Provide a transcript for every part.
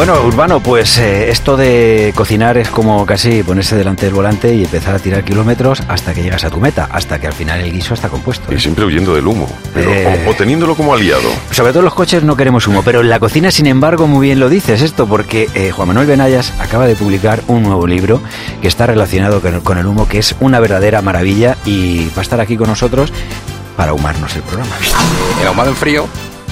Bueno, Urbano, pues eh, esto de cocinar es como casi ponerse delante del volante y empezar a tirar kilómetros hasta que llegas a tu meta, hasta que al final el guiso está compuesto. Y siempre huyendo del humo, pero- Eh. o, o teniéndolo como aliado. Sobre todo en los coches no queremos humo, pero en la cocina, sin embargo, muy bien lo dices esto, porque eh, Juan Manuel Benayas acaba de publicar un nuevo libro que está relacionado con el, con el humo, que es una verdadera maravilla y va a estar aquí con nosotros para ahumarnos el programa. el ahumado en frío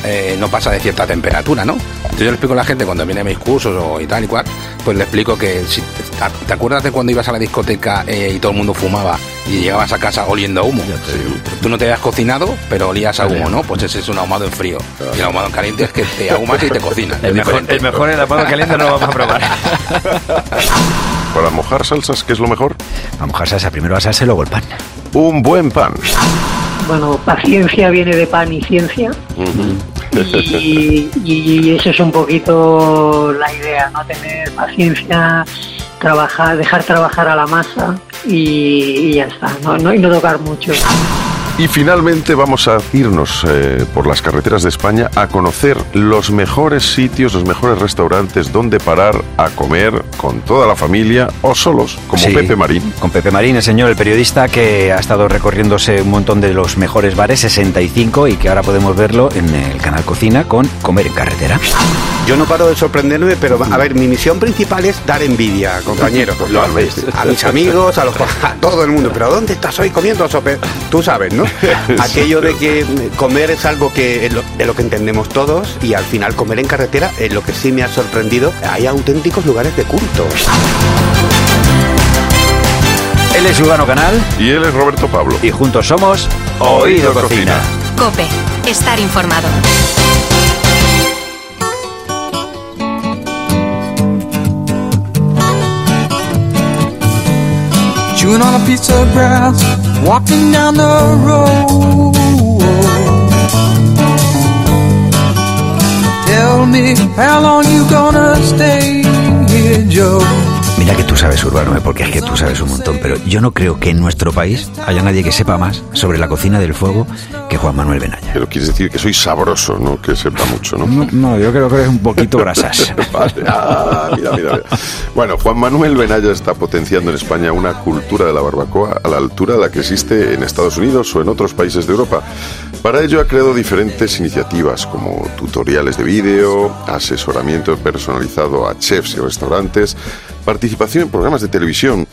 eh, no pasa de cierta temperatura, ¿no? Entonces yo le explico a la gente cuando viene a mis cursos o y tal y cual, pues le explico que si te, ¿te acuerdas de cuando ibas a la discoteca eh, y todo el mundo fumaba y llegabas a casa oliendo a humo? Tú no te habías cocinado, pero olías a humo, ¿no? Pues ese es un ahumado en frío. Y el ahumado en caliente es que te ahumas y te cocinas. El mejor, el mejor el ahumado caliente no lo vamos a probar. Para mojar salsas, ¿qué es lo mejor? A mojar salsa, primero la salsa y luego el pan. Un buen pan. Bueno, paciencia viene de pan y ciencia. Y, eso es un poquito la idea, ¿no? Tener paciencia, trabajar, dejar trabajar a la masa y, y ya está, ¿no? No, y no tocar mucho. Y finalmente vamos a irnos eh, por las carreteras de España a conocer los mejores sitios, los mejores restaurantes donde parar a comer con toda la familia o solos, como Sí, Pepe Marín. Con Pepe Marín, el señor, el periodista que ha estado recorriéndose un montón de los mejores bares, 65, y que ahora podemos verlo en el canal Cocina con Comer en Carretera. Yo no paro de sorprenderme, pero a ver, mi misión principal es dar envidia, compañeros. Lo- a mis amigos, a, los, a todo el mundo. Pero ¿dónde estás hoy comiendo sope? Tú sabes, ¿no? Aquello de que comer es algo que es lo- de lo que entendemos todos y al final comer en carretera es lo que sí me ha sorprendido. Hay auténticos lugares de culto. Él es Urbano Canal Y él es Roberto Pablo. y juntos somos Oído Cocina. Cope, estar informado. Chewing on a piece of grass, walking down the road. Tell me how long you gonna stay here, Joe. Mira que tú sabes, Urbano, ¿eh? porque es que tú sabes un montón, pero yo no creo que en nuestro país haya nadie que sepa más sobre la cocina del fuego que Juan Manuel Benaya. Pero quieres decir que soy sabroso, ¿no? Que sepa mucho, ¿no? No, no, yo creo que eres un poquito grasas. Vale. Ah, mira, mira, mira. Bueno, Juan Manuel Benaya está potenciando en España una cultura de la barbacoa a la altura de la que existe en Estados Unidos o en otros países de Europa. Para ello ha creado diferentes iniciativas como tutoriales de vídeo, asesoramiento personalizado a chefs y restaurantes, participación en programas de televisión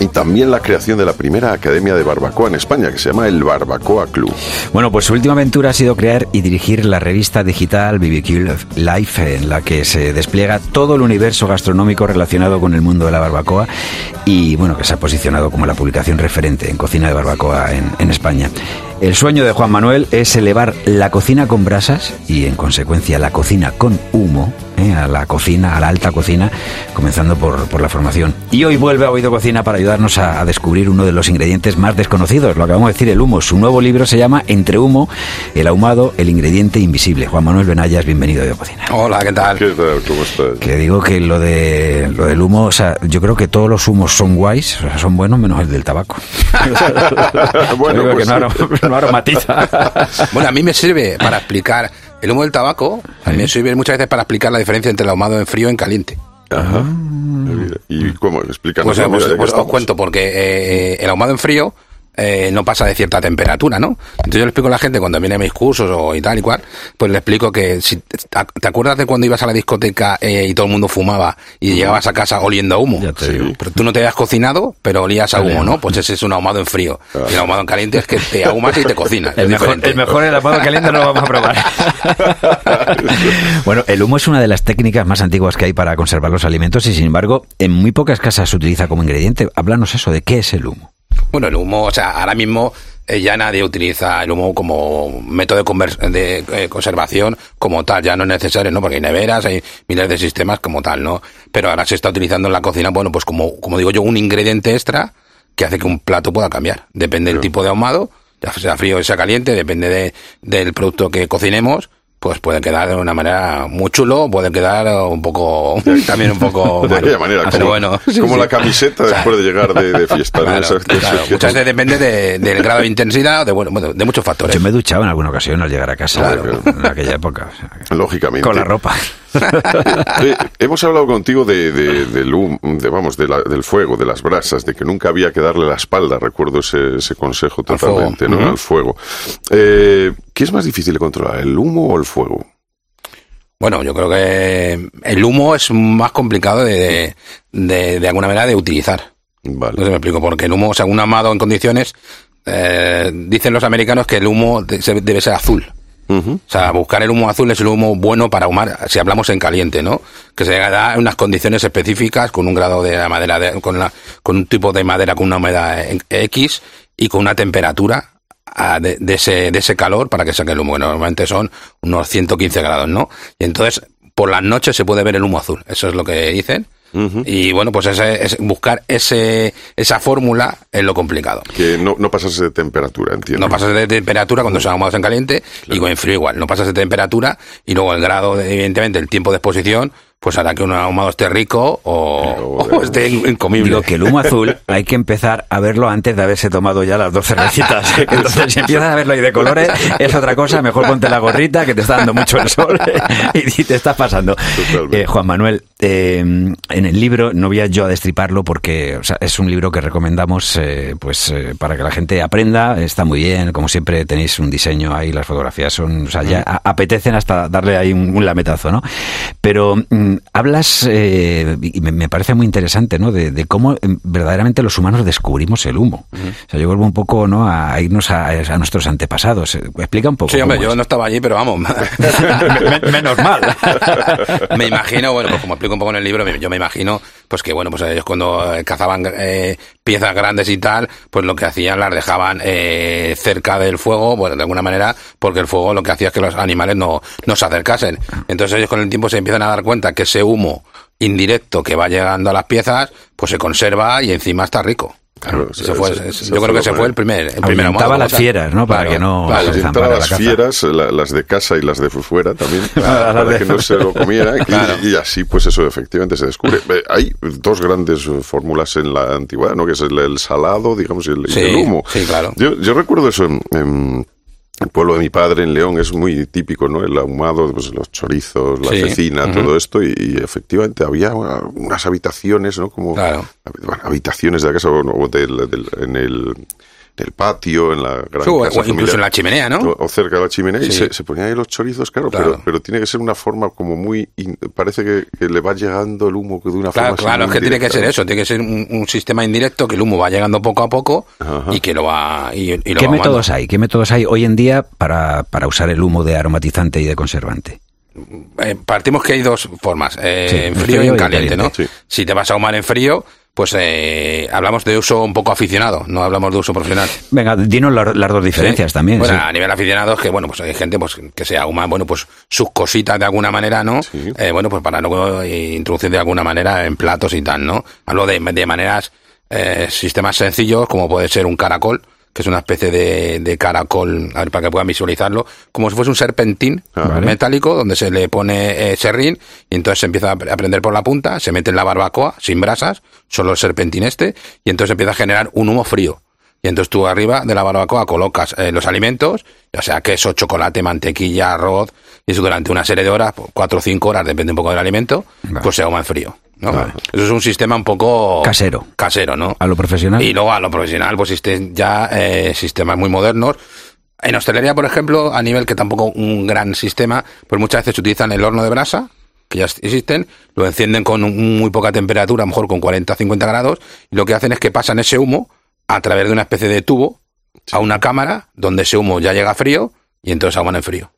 y también la creación de la primera academia de barbacoa en España que se llama el Barbacoa Club. Bueno, pues su última aventura ha sido crear y dirigir la revista digital BBQ Life, en la que se despliega todo el universo gastronómico relacionado con el mundo de la barbacoa y, bueno, que se ha posicionado como la publicación referente en cocina de barbacoa en, en España. El sueño de Juan Manuel es elevar la cocina con brasas y, en consecuencia, la cocina con humo ¿eh? a la cocina, a la alta cocina, comenzando por, por la formación. Y hoy vuelve a Oído Cocina para ayudarnos a, a descubrir uno de los ingredientes más desconocidos, lo acabamos de decir, el humo. Su nuevo libro se llama Entre humo, el ahumado, el ingrediente invisible. Juan Manuel Benayas, bienvenido a Oído Cocina. Hola, ¿qué tal? ¿Qué tal? ¿Cómo estás? Que digo que lo de lo del humo, o sea, yo creo que todos los humos son guays, o sea, son buenos menos el del tabaco. bueno, que pues no, arom- no aromatiza. Bueno, a mí me sirve para explicar el humo del tabaco, a mí me sirve muchas veces para explicar la diferencia entre el ahumado en frío y en caliente. Ajá. Mira, ¿Y cómo? Explícanos. Pues, pues- pues os cuento, porque eh, el ahumado en frío eh, no pasa de cierta temperatura, ¿no? Entonces yo le explico a la gente cuando viene a mis cursos o y tal y cual, pues le explico que si te, acuerdas de cuando ibas a la discoteca eh, y todo el mundo fumaba y llegabas a casa oliendo a humo. Ya te digo. Pero tú no te habías cocinado, pero olías a humo, ¿no? Pues ese es un ahumado en frío. Y el ahumado en caliente es que te ahumas y te cocinas. El mejor, el mejor el ahumado caliente no lo vamos a probar. bueno, el humo es una de las técnicas más antiguas que hay para conservar los alimentos y sin embargo en muy pocas casas se utiliza como ingrediente. Háblanos eso, ¿de qué es el humo? Bueno, el humo, o sea, ahora mismo eh, ya nadie utiliza el humo como método de, de, eh, conservación como tal, ya no es necesario, ¿no? Porque hay neveras, hay miles de sistemas como tal, ¿no? Pero ahora se está utilizando en la cocina, bueno, pues como, como digo yo, un ingrediente extra que hace que un plato pueda cambiar. Depende del tipo de ahumado, ya sea frío o sea caliente, depende de, del producto que cocinemos, pues puede quedar de una manera muy chulo, puede quedar un poco, también un poco... De aquella manera, Pero como, bueno, sí, como sí. la camiseta después de llegar de, de fiesta. ¿no? Claro, esas- claro. Muchas veces depende de- del grado de intensidad, de, bueno, bueno, de muchos factores. Yo me he duchado en alguna ocasión al llegar a casa Claro. en aquella época. o sea, que- Lógicamente. Con la ropa. Eh, hemos hablado contigo de, de- del hum- de, vamos, de la- del fuego, de las brasas, de que nunca había que darle la espalda. Recuerdo ese, ese consejo Al fuego. totalmente, ¿no? Al fuego. Eh, ¿Qué es más difícil de controlar, el humo o el fuego? Bueno, yo creo que el humo es más complicado de, de, de alguna manera de utilizar. Vale. No sé si me explico, porque el humo, según amado en condiciones, eh, dicen los americanos que el humo debe ser azul. O sea, buscar el humo azul es el humo bueno para ahumar, si hablamos en caliente, ¿no? Que se da en unas condiciones específicas, con un grado de madera, de- con, la, con un tipo de madera con una humedad X y con una temperatura ah, de, de ese, de ese calor para que saque el humo, que normalmente son unos 115 grados, ¿no? Y entonces, por las noches se puede ver el humo azul, eso es lo que dicen. Y bueno, pues ese, es buscar ese, esa fórmula es lo complicado. Que no, no pasarse de temperatura, entiendo. No pasas de temperatura cuando se ahumados en caliente y con frío igual. No pasas de temperatura y luego el grado, de- evidentemente, el tiempo de exposición, pues hará que un ahumado esté rico o, esté in- incomible. Digo que el humo azul hay que empezar a verlo antes de haberse tomado ya las dos cervecitas. Entonces, si empiezas a verlo ahí de colores, es otra cosa. Mejor ponte la gorrita, que te está dando mucho el sol y te estás pasando. Eh, Juan Manuel, eh, en el libro, no voy a yo a destriparlo porque o sea, es un libro que recomendamos eh, pues eh, para que la gente aprenda. Está muy bien, como siempre tenéis un diseño ahí, las fotografías son, o sea, ya a- apetecen hasta darle ahí un, un lametazo, ¿no? Pero mm, hablas, eh, y me, me parece muy interesante, ¿no? De, de cómo eh, verdaderamente los humanos descubrimos el humo. O sea, yo vuelvo un poco, ¿no? A irnos a, a nuestros antepasados. Eh, Explica un poco. Sí, hombre, yo es. no estaba allí, pero vamos. Men- Menos mal. me imagino, bueno, pues como explico un poco en el libro, yo me imagino, pues que bueno, pues ellos cuando eh, cazaban eh, piezas grandes y tal, pues lo que hacían las dejaban eh, cerca del fuego, bueno, de alguna manera, porque el fuego lo que hacía es que los animales no, no se acercasen. Entonces ellos con el tiempo se empiezan a dar cuenta que ese humo indirecto que va llegando a las piezas, pues se conserva y encima está rico. Claro, se- fue- se- se yo creo que ese fue el primer, el primer Ahuyentaba ahumado, las fieras, ¿no? Para que no- claro. se la las caza. fieras, la- las de casa y las de fuera también, para de- que no se lo comieran. y- Claro. Y, así, pues eso efectivamente se descubre. Hay dos grandes fórmulas en la antigüedad, ¿no? Que es el, el salado, digamos, y el, y Sí, el humo. sí, claro. Yo, yo recuerdo eso en, en el pueblo de mi padre, en León, es muy típico, ¿no? El ahumado, pues, los chorizos, la Sí, cecina, todo esto. Y, y efectivamente había una- unas habitaciones, ¿no? Como Claro. bueno, habitaciones de la casa o, o del- del- en el del patio, en la gran Sí, o- casa o incluso en la chimenea, ¿no? O, o cerca de la chimenea y se, se ponían ahí los chorizos, claro, Claro. Pero, pero tiene que ser una forma como muy... in- parece que, que le va llegando el humo de una Claro, forma... claro, es que tiene que ser eso, tiene que ser un, un sistema indirecto que el humo va llegando poco a poco Ajá. y que lo va y, y lo ¿Qué va métodos hay? ¿Qué métodos hay hoy en día para, para usar el humo de aromatizante y de conservante? Eh, partimos que hay dos formas, eh, Sí, en frío y en caliente, ¿no? Sí. Si te vas a ahumar en frío, pues eh, hablamos de uso un poco aficionado, no hablamos de uso profesional. Venga, dinos la- las dos diferencias Sí. también. Bueno, sí. a nivel aficionado es que, bueno, pues hay gente pues que se ahuma, bueno, pues sus cositas de alguna manera, ¿no? Sí. Eh, bueno, pues para luego eh, introducir de alguna manera en platos y tal, ¿no? Hablo de, de maneras, eh, sistemas sencillos, como puede ser un caracol, que es una especie de, de caracol, a ver, para que puedan visualizarlo, como si fuese un serpentín Ah, vale. metálico, donde se le pone eh, serrín, y entonces se empieza a prender por la punta, se mete en la barbacoa, sin brasas, solo el serpentín este, y entonces empieza a generar un humo frío. Y entonces tú arriba de la barbacoa colocas eh, los alimentos, ya sea queso, chocolate, mantequilla, arroz, y eso durante una serie de horas, pues, cuatro o cinco horas, depende un poco del alimento, Vale. pues se ahuma en frío. ¿no? Vale. Eso es un sistema un poco... Casero. Casero, ¿no? A lo profesional. Y luego a lo profesional, pues existen ya eh, sistemas muy modernos. En hostelería, por ejemplo, a nivel que tampoco un gran sistema, pues muchas veces utilizan el horno de brasa, que ya existen, lo encienden con un- muy poca temperatura, a lo mejor con 40-50 grados, y lo que hacen es que pasan ese humo a través de una especie de tubo a una cámara donde ese humo ya llega frío y entonces ahuman en frío.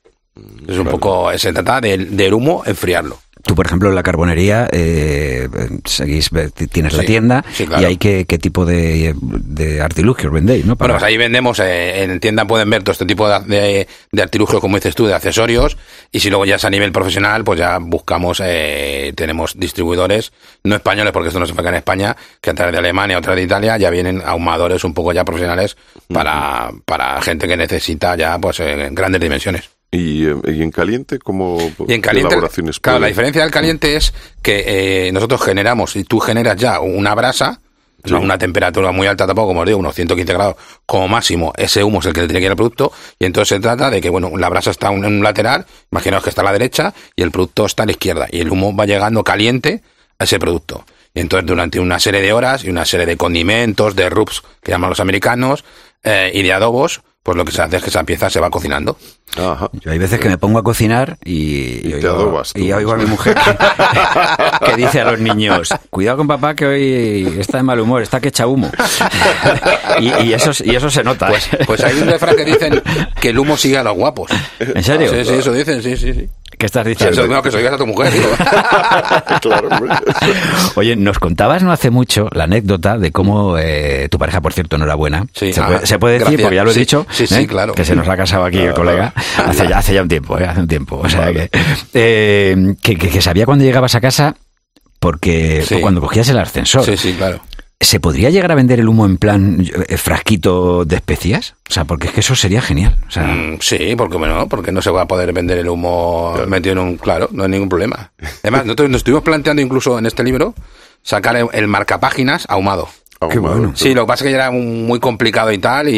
Es un poco, se trata del, del humo enfriarlo. Tú, por ejemplo, en la carbonería, eh, seguís, tienes la tienda sí, claro. y hay qué, qué tipo de, de artilugios vendéis, ¿no? Bueno, Para- pues ahí vendemos, eh, en tienda pueden ver todo este tipo de, de, de artilugios, como dices tú, de accesorios, y si luego ya es a nivel profesional, pues ya buscamos, eh, tenemos distribuidores, no españoles, porque esto no se fabrica en España, que a través de Alemania o a través de Italia ya vienen ahumadores un poco ya profesionales para, para gente que necesita ya, pues, eh, grandes dimensiones. ¿Y, eh, y en caliente cómo Y en caliente, elaboraciones claro, la diferencia del caliente es que eh, nosotros generamos, y tú generas ya una brasa, no una temperatura muy alta tampoco, como os digo, unos 115 grados como máximo, ese humo es el que le tiene que ir al producto, y entonces se trata de que, bueno, la brasa está en un lateral, imaginaos que está a la derecha, y el producto está a la izquierda, y el humo va llegando caliente a ese producto. Y entonces durante una serie de horas y una serie de condimentos, de rubs, que llaman los americanos, eh, y de adobos, pues lo que se hace es que esa pieza se va cocinando. Ajá. Yo hay veces que me pongo a cocinar y, Y te oigo, adobas tú. y oigo a mi mujer que, que dice a los niños, cuidado con papá que hoy está de mal humor, está que echa humo. y, y eso, y eso se nota. Pues, ¿eh? pues hay un refrán que dicen que el humo sigue a los guapos. ¿En serio? Sí, sí, eso dicen, sí, sí, sí. ¿Qué estás diciendo? eso es lo que se oigas a tu mujer, claro. Oye, nos contabas no hace mucho la anécdota de cómo eh, tu pareja, por cierto, no era buena. Sí, se, ah, puede, se puede decir, gracias. porque ya lo he Sí, dicho. Sí, sí, ¿eh? claro. Que se nos ha casado aquí el colega. Hace ya, hace ya un tiempo, ¿eh? hace un tiempo. O sea que, eh, que, que- que sabía cuando llegabas a casa porque Sí. cuando cogías el ascensor. Sí, sí, claro. ¿Se podría llegar a vender el humo en plan eh, frasquito de especias? O sea, porque es que eso sería genial. O sea, Mm, sí, porque bueno, porque no se va a poder vender el humo metido en un... Claro, no hay ningún problema. Además, nosotros nos estuvimos planteando incluso en este libro sacar el, el marcapáginas ahumado. Qué Ahumado. bueno. Sí, lo que pasa es que era un- muy complicado y tal y,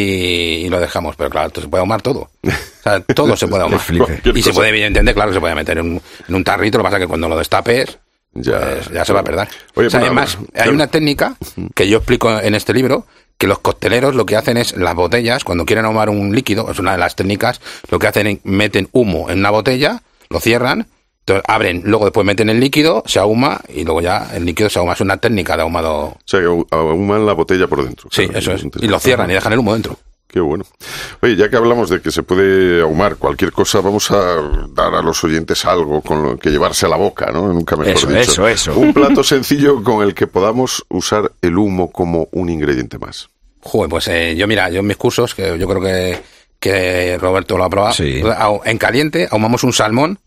y lo dejamos, pero claro, esto se puede ahumar todo. O sea, todo se puede ahumar. Y se puede, evidentemente, claro, se puede meter en, un- en un tarrito, lo que pasa es que cuando lo destapes, Ya. pues, ya se va a perder. Oye, O sea, además, hay una técnica que yo explico en este libro, que los cocteleros lo que hacen es, las botellas, cuando quieren ahumar un líquido, es una de las técnicas, lo que hacen es meten humo en una botella, lo cierran, entonces abren, luego después meten el líquido, se ahuma y luego ya el líquido se ahuma. Es una técnica de ahumado. O sea, que ahu- ahuman la botella por dentro. Sí, Claro, eso es. Y lo cierran y dejan el humo dentro. Qué bueno. Oye, ya que hablamos de que se puede ahumar cualquier cosa, vamos a dar a los oyentes algo con lo que llevarse a la boca, ¿no? Nunca mejor Eso, dicho. eso, eso. Un plato sencillo con el que podamos usar el humo como un ingrediente más. Joder, pues eh, yo mira, yo en mis cursos, que yo creo que, que Roberto lo ha probado, Sí. en caliente ahumamos un salmón,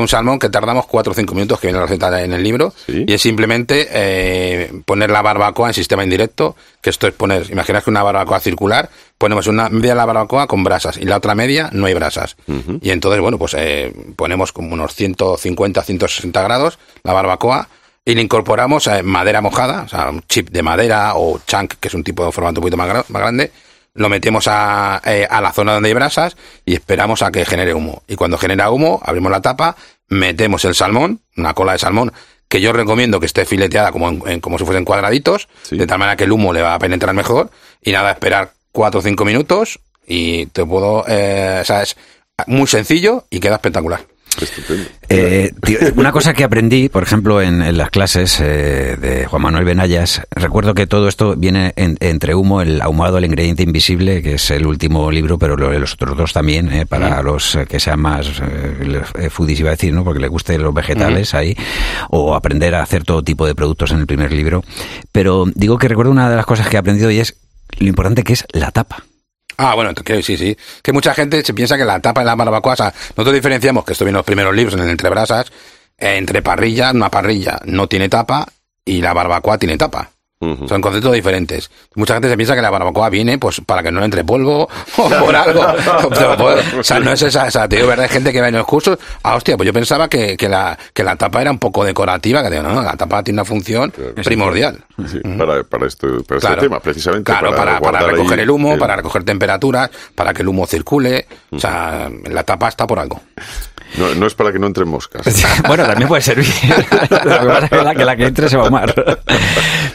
un salmón que tardamos 4 o 5 minutos, que viene la receta en el libro, Sí. y es simplemente eh, poner la barbacoa en sistema indirecto, que esto es poner, imaginaos que una barbacoa circular, ponemos una media de la barbacoa con brasas y la otra media no hay brasas. Y entonces, bueno, pues eh, ponemos como unos 150, 160 grados la barbacoa, y le incorporamos eh, madera mojada, o sea, un chip de madera o chunk, que es un tipo de formato un poquito más, gra- más grande, lo metemos a, eh, a la zona donde hay brasas y esperamos a que genere humo. Y cuando genera humo, abrimos la tapa, metemos el salmón, una cola de salmón, que yo recomiendo que esté fileteada como, en- en- como si fuesen cuadraditos, Sí. de tal manera que el humo le va a penetrar mejor, y nada, esperar cuatro o cinco minutos y te puedo, eh, o sea, es muy sencillo y queda espectacular. Estupendo. Eh, tío, una cosa que aprendí, por ejemplo, en, en las clases eh, de Juan Manuel Benayas, recuerdo que todo esto viene en- entre humo, el ahumado, el ingrediente invisible, que es el último libro, pero lo- los otros dos también, eh, para los eh, que sean más eh, foodies, iba a decir, ¿no? porque les gusten los vegetales ahí, o aprender a hacer todo tipo de productos en el primer libro. Pero digo que recuerdo una de las cosas que he aprendido y es lo importante que es la tapa. Ah, bueno, que sí, sí. Que mucha gente se piensa que la tapa de la barbacoa, o sea, nosotros diferenciamos, que esto viene en los primeros libros, en el Entre Brasas, eh, entre parrilla, una parrilla no tiene tapa y la barbacoa tiene tapa. Ujú. Son conceptos diferentes. Mucha gente se piensa que la barbacoa viene pues para que no le entre polvo o por algo. O sea, no es esa, esa te digo, verdad, hay gente que va en los cursos, ah, hostia, pues yo pensaba que, que la, que la tapa era un poco decorativa, que digo, no, no, la tapa tiene una función primordial. Sí, para, para, esto, para Claro. este tema, precisamente. Claro, para, para, ahí recoger el humo, el- para recoger temperaturas, para que el humo circule. O sea, la tapa está por algo. No, no es para que no entren moscas. bueno, también puede servir. Lo que pasa es que la que, la que entre se va a ahumar.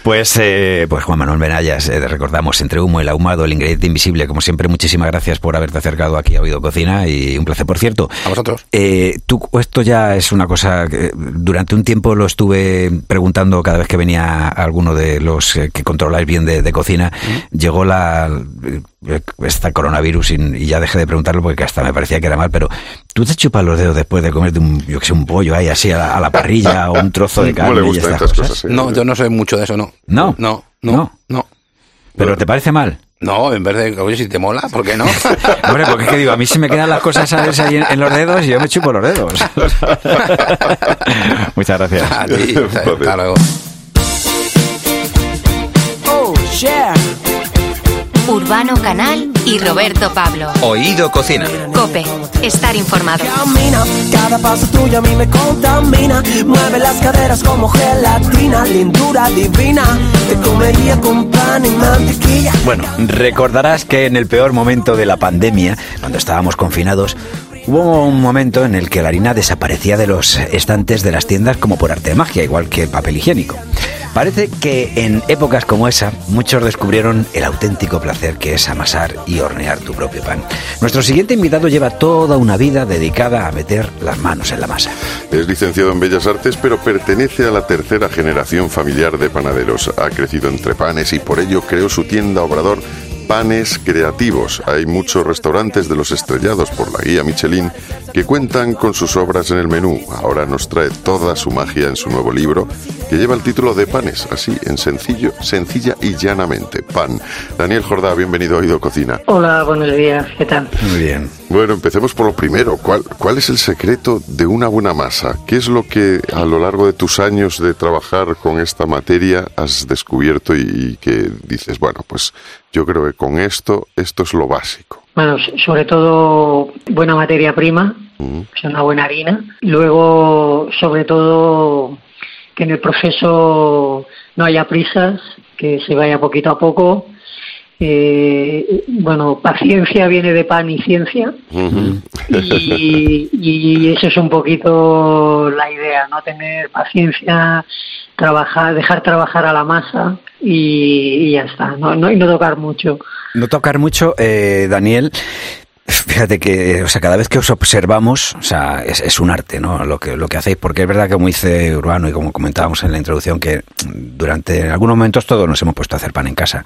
Pues, eh, pues Juan Manuel Benayas, eh, recordamos, entre humo, el ahumado, el ingrediente invisible, como siempre, muchísimas gracias por haberte acercado aquí a Oído Cocina y un placer. Por cierto, A vosotros. eh, tú, esto ya es una cosa que durante un tiempo lo estuve preguntando cada vez que venía de los eh, que controláis bien de, de cocina. Llegó la eh, esta coronavirus y, y ya dejé de preguntarlo porque hasta me parecía que era mal, pero tú te chupas los dedos después de comerte un, yo que sé, un pollo ahí así a la, a la parrilla o un trozo de ¿Cómo carne le y gustan estas estas cosas. cosas? No, yo no soy mucho de eso, no. No. No, no, No. no. Pero ¿te parece mal? No, en vez de, oye, si te mola, ¿por qué no? Hombre, porque es que digo, a mí se me quedan las cosas ¿sabes? ahí en, en los dedos y yo me chupo los dedos. Muchas gracias. A ti, hasta luego. Yeah. Urbano Canal y Roberto Pablo. Oído Cocina. Cope, estar informado. Camina, cada paso tuyo a mí me contamina. Mueve las caderas como gelatina, lindura divina. Te comería con pan y mantequilla. Bueno, recordarás que en el peor momento de la pandemia, cuando estábamos confinados, hubo un momento en el que la harina desaparecía de los estantes de las tiendas como por arte de magia, igual que el papel higiénico. Parece que en épocas como esa, muchos descubrieron el auténtico placer que es amasar y hornear tu propio pan. Nuestro siguiente invitado lleva toda una vida dedicada a meter las manos en la masa. Es licenciado en Bellas Artes, pero pertenece a la tercera generación familiar de panaderos. Ha crecido entre panes y por ello creó su tienda Obrador Panes Creativos. Hay muchos restaurantes de los estrellados por la guía Michelin que cuentan con sus obras en el menú. Ahora nos trae toda su magia en su nuevo libro que lleva el título de Panes, así en sencillo, sencilla y llanamente. Pan. Daniel Jordá, bienvenido a Oído Cocina. Hola, buenos días, ¿qué tal? Muy bien. Bueno, empecemos por lo primero. ¿Cuál, ¿Cuál es el secreto de una buena masa? ¿Qué es lo que a lo largo de tus años de trabajar con esta materia has descubierto y, y que dices, bueno, pues yo creo que con esto, esto es lo básico? Bueno, sobre todo buena materia prima, o sea, una buena harina. Luego, sobre todo, que en el proceso no haya prisas, que se vaya poquito a poco. Eh, bueno, paciencia viene de pan y ciencia. Y eso es un poquito la idea, no tener paciencia, trabajar, dejar trabajar a la masa y, y ya está, no, no, y no tocar mucho. No tocar mucho, eh, Daniel. Fíjate que, o sea, cada vez que os observamos, o sea, es, es un arte, ¿no? Lo que, lo que hacéis, porque es verdad que como dice Urbano y como comentábamos en la introducción, que durante algunos momentos todos nos hemos puesto a hacer pan en casa.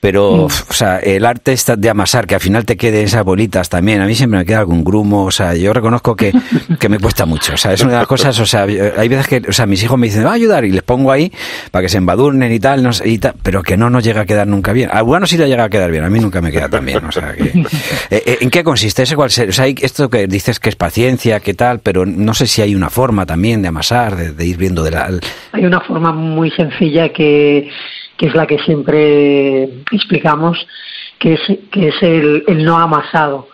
Pero, o sea, el arte está de amasar, que al final te quede esas bolitas también. A mí siempre me queda algún grumo, o sea, yo reconozco que, que me cuesta mucho. O sea, es una de las cosas, o sea, hay veces que, o sea, mis hijos me dicen, va a ayudar y les pongo ahí para que se embadurnen y tal, no sé, y tal, pero que no nos llega a quedar nunca bien. A Urbano sí le llega a quedar bien, a mí nunca me queda tan bien. O sea, que, eh, eh, ¿en qué consiste? ¿Ese cuál ser? O sea, esto que dices que es paciencia, que tal, pero no sé si hay una forma también de amasar, de, de ir viendo de la... Hay una forma muy sencilla que, que es la que siempre explicamos, que es, que es el, el no amasado.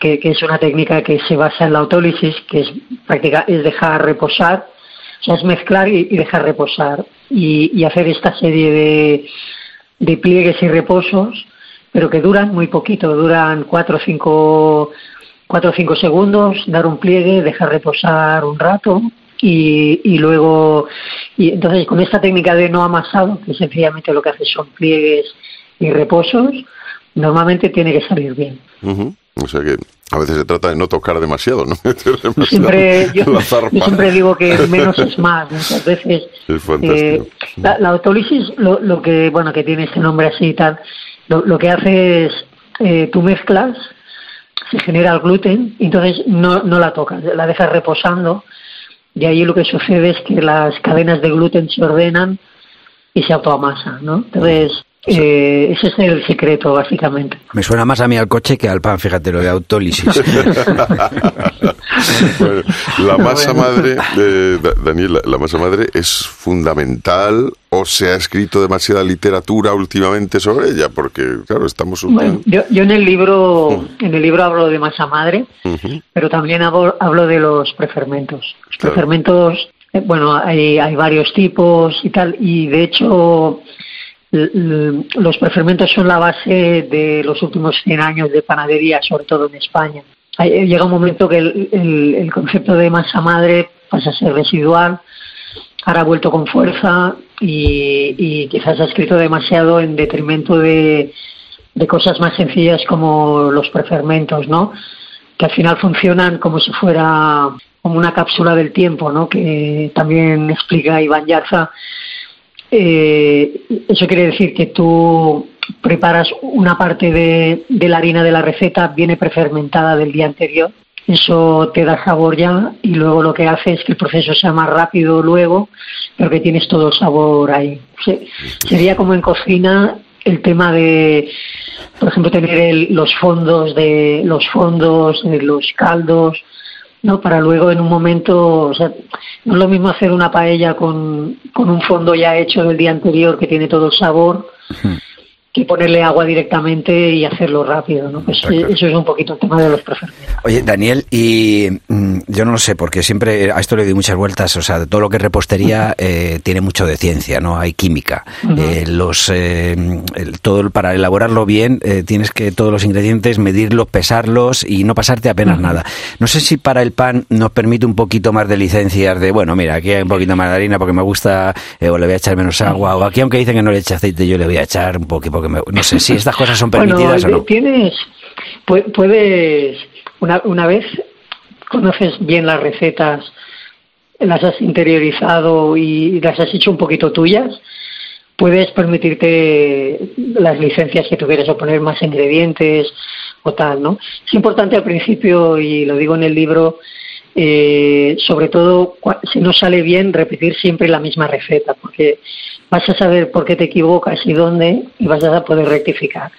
Que, que es una técnica que se basa en la autólisis, que es práctica, es dejar reposar, o sea, es mezclar y, y dejar reposar y, y hacer esta serie de, de pliegues y reposos, pero que duran muy poquito, duran cuatro o cinco, cuatro o cinco segundos, dar un pliegue, dejar reposar un rato y, y luego, y entonces con esta técnica de no amasado, que sencillamente lo que hace son pliegues y reposos, normalmente tiene que salir bien. O sea que a veces se trata de no tocar demasiado, ¿no? Demasiado Siempre, yo, siempre digo que menos es más. Muchas veces Es eh, la, la autólisis, lo, lo que bueno que tiene este nombre así y tal, lo, lo que hace es eh, tú mezclas, se genera el gluten, entonces no, no la tocas, la dejas reposando y ahí lo que sucede es que las cadenas de gluten se ordenan y se autoamasan, ¿no? Entonces eh, ese es el secreto básicamente. Me suena más a mí al coche que al pan, fíjate, lo de autólisis. Bueno, la masa madre, eh, Da- Daniel, la, la masa madre es fundamental o se ha escrito demasiada literatura últimamente sobre ella, porque claro, estamos un Bueno, yo, yo en el libro en el libro hablo de masa madre, pero también hablo, hablo de los prefermentos. Los Claro. prefermentos, eh, bueno, hay, hay varios tipos y tal, y de hecho los prefermentos son la base de los últimos 100 años de panadería, sobre todo en España. Eh, Llega un momento que el, el- el concepto de masa madre pasa a ser residual, ahora ha vuelto con fuerza y, y quizás ha escrito demasiado en detrimento de, de cosas más sencillas como los prefermentos, ¿no? Que al final funcionan como si fuera como una cápsula del tiempo, ¿no? Que también explica Iván Yarza. Eh, eso quiere decir que tú preparas una parte de, de la harina de la receta, viene prefermentada del día anterior, eso te da sabor ya y luego lo que hace es que el proceso sea más rápido luego, pero que tienes todo el sabor ahí. Se- sería como en cocina el tema de, por ejemplo, tener el- los fondos de los fondos, de los caldos, ¿no? Para luego en un momento, o sea, no es lo mismo hacer una paella con, con un fondo ya hecho del día anterior que tiene todo el sabor, que ponerle agua directamente y hacerlo rápido, ¿no? Pues eh, eso es un poquito el tema de los preferentes. Oye, Daniel, y mm, yo no lo sé, porque siempre a esto le doy muchas vueltas, o sea, todo lo que es repostería eh, tiene mucho de ciencia, ¿no? Hay química. Eh, los eh, el- todo para elaborarlo bien eh, tienes que todos los ingredientes medirlos, pesarlos y no pasarte apenas nada. No sé si para el pan nos permite un poquito más de licencias de, bueno, mira, aquí hay un poquito más de harina porque me gusta eh, o le voy a echar menos agua o aquí aunque dicen que no le eche aceite yo le voy a echar un poquito porque me, no sé si estas cosas son permitidas bueno, o no. tienes, pu- puedes, una, una vez conoces bien las recetas, las has interiorizado y las has hecho un poquito tuyas, puedes permitirte las licencias que tú quieres o poner más ingredientes o tal, ¿no? Es importante al principio, y lo digo en el libro, eh, sobre todo si no sale bien, repetir siempre la misma receta, porque vas a saber por qué te equivocas y dónde y vas a poder rectificar.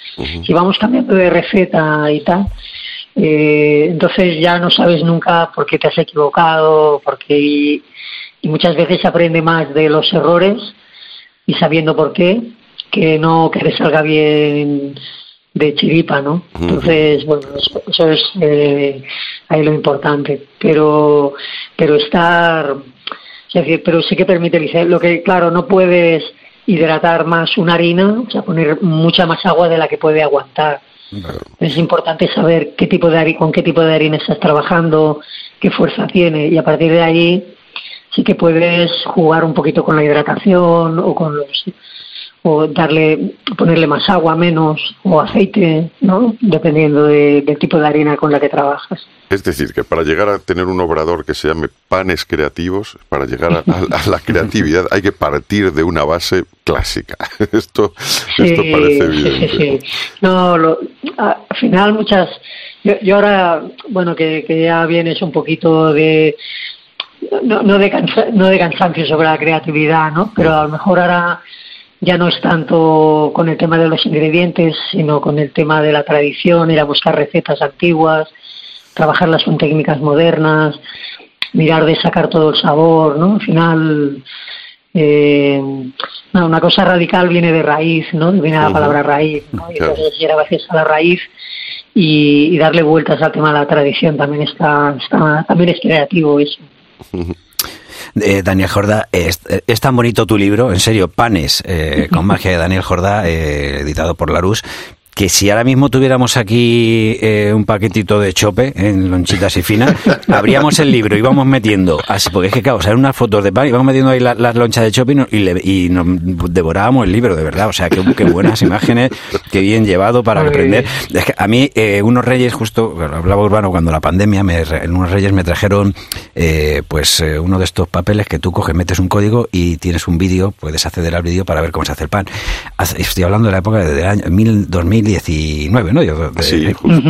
Si vamos cambiando de receta y tal, eh, entonces ya no sabes nunca por qué te has equivocado, porque y, y muchas veces aprende más de los errores y sabiendo por qué, que no que te salga bien de chiripa, ¿no? Entonces, bueno, eso, es eh, ahí lo importante. Pero, pero estar, es decir, pero sí que permite lo que, claro, no puedes hidratar más una harina, o sea, poner mucha más agua de la que puede aguantar. Es importante saber qué tipo de hari- con qué tipo de harina estás trabajando, qué fuerza tiene y a partir de ahí sí que puedes jugar un poquito con la hidratación o con los o darle ponerle más agua, menos o aceite, ¿no? Dependiendo de- del tipo de harina con la que trabajas. Es decir, que para llegar a tener un obrador que se llame panes creativos, para llegar a, a- a la creatividad hay que partir de una base clásica. Esto, esto parece evidente. sí, sí. No, lo- al final muchas... Yo, yo ahora, bueno, que, que ya vienes un poquito de... No, no, de cansa- no de cansancio sobre la creatividad, ¿no? Pero a lo mejor ahora ya no es tanto con el tema de los ingredientes, sino con el tema de la tradición, ir a buscar recetas antiguas, trabajarlas con técnicas modernas, mirar de sacar todo el sabor, ¿no? Al final, eh, no, una cosa radical viene de raíz, ¿no? Viene la palabra raíz, ¿no? Y entonces ir a veces a la raíz y, y darle vueltas al tema de la tradición también está, está también es creativo eso. Eh, Daniel Jordá, es, es tan bonito tu libro, en serio, Panes, eh, con magia de Daniel Jordá, eh, editado por Larus, que si ahora mismo tuviéramos aquí eh, un paquetito de chope en lonchitas y finas, abríamos el libro y vamos metiendo, así, porque es que claro, salen unas fotos de pan y vamos metiendo ahí la- las lonchas de chope y, no- y, le- y nos devorábamos el libro, de verdad, o sea, qué, qué buenas imágenes, qué bien llevado para aprender. Es que a mí, eh, unos reyes, justo, hablaba Urbano, cuando la pandemia, me, re- unos reyes me trajeron eh, pues eh, uno de estos papeles que tú coges, metes un código y tienes un vídeo, puedes acceder al vídeo para ver cómo se hace el pan. Estoy hablando de la época del año mil- 2019, ¿no? Yo, de- Sí, justo.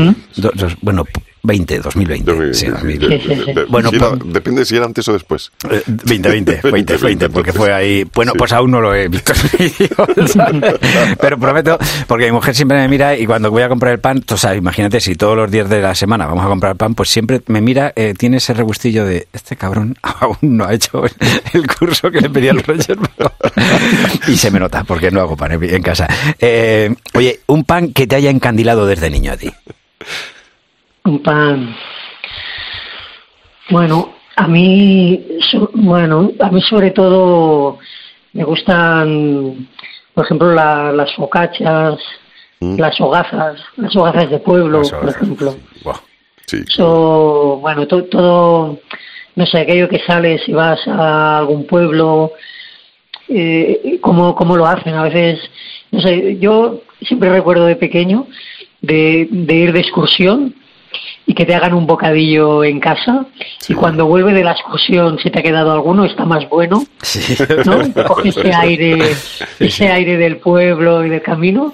bueno, 20, 2020. Yo me- sí, de- 2020. Sí, sí, sí. de- Bueno, si era- pues- depende si era antes o después. Eh, 2020, 20, 20, porque fue ahí. Bueno, Sí. pues aún no lo he visto el. Pero prometo, porque mi mujer siempre me mira y cuando voy a comprar el pan, o sea, imagínate, si todos los días de la semana vamos a comprar pan, pues siempre me mira, eh, tiene ese regustillo de este cabrón aún no ha hecho el curso que le pedí al Roger. y se me nota, porque no hago pan en en casa. Eh, oye, un pan que te haya encandilado desde niño a ti. Un pan. Bueno, a mí, so- bueno, a mí sobre todo me gustan, por ejemplo, la- las focachas, Mm. las hogazas, las hogazas de pueblo, por ejemplo. Sí. Eso, bueno, to- todo, no sé, aquello que sales y vas a algún pueblo, eh, cómo, cómo lo hacen. A veces, no sé, yo siempre recuerdo de pequeño de, de ir de excursión y que te hagan un bocadillo en casa y cuando vuelve de la excursión, si te ha quedado alguno, está más bueno. Sí. ¿no? Te coge ese aire, ese aire del pueblo y del camino.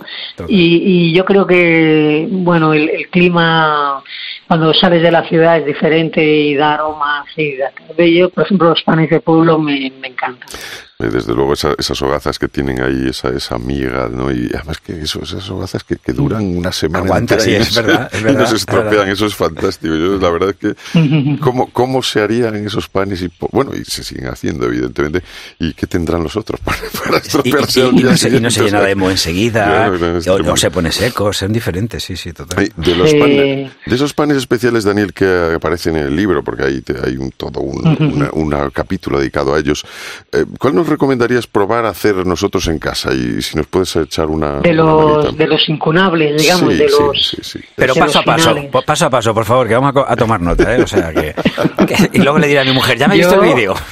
Y, y yo creo que, bueno, el, el clima cuando sales de la ciudad es diferente y da aromas y da bello. Por ejemplo, los panes de pueblo me, me encantan. Desde luego esa- esas hogazas que tienen ahí, esa, esa miga, ¿no? Y además que eso, esas hogazas que, que duran una semana Aguanta, y, no es se- verdad, es y verdad, no se es estropean, verdad. eso es fantástico. Yo, la verdad es que, ¿cómo, ¿cómo se harían esos panes? Y, bueno, y se siguen haciendo, evidentemente. ¿Y qué tendrán los otros para, para Y, estropearse y- al y día no se, y no se llena de mo enseguida, Claro, claro, es o, o se pone seco, son diferentes, sí, sí, total. De, los Sí. panes, de esos panes especiales, Daniel, que aparecen en el libro, porque ahí te- hay un, todo un una- una capítulo dedicado a ellos, eh, ¿cuál nos recomendarías probar a hacer nosotros en casa? Y si nos puedes echar una. De los, de los incunables, digamos, Sí, de sí, los... sí, sí. Pero de paso a paso, finales. paso a paso, por favor, que vamos a, tomar nota, ¿eh? O sea, que, que- Y luego le diré a mi mujer, ya me he visto el vídeo.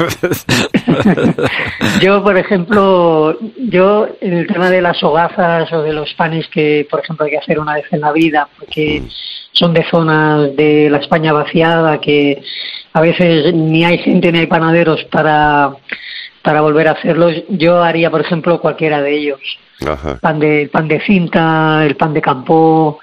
Yo, por ejemplo, yo en el tema de las hogazas o de los panes que, por ejemplo, hay que hacer una vez en la vida, porque son de zonas de la España vaciada que a veces ni hay gente ni hay panaderos para, para volver a hacerlos. Yo haría, por ejemplo, cualquiera de ellos. Ajá. Pan de, pan de cinta, el pan de campo,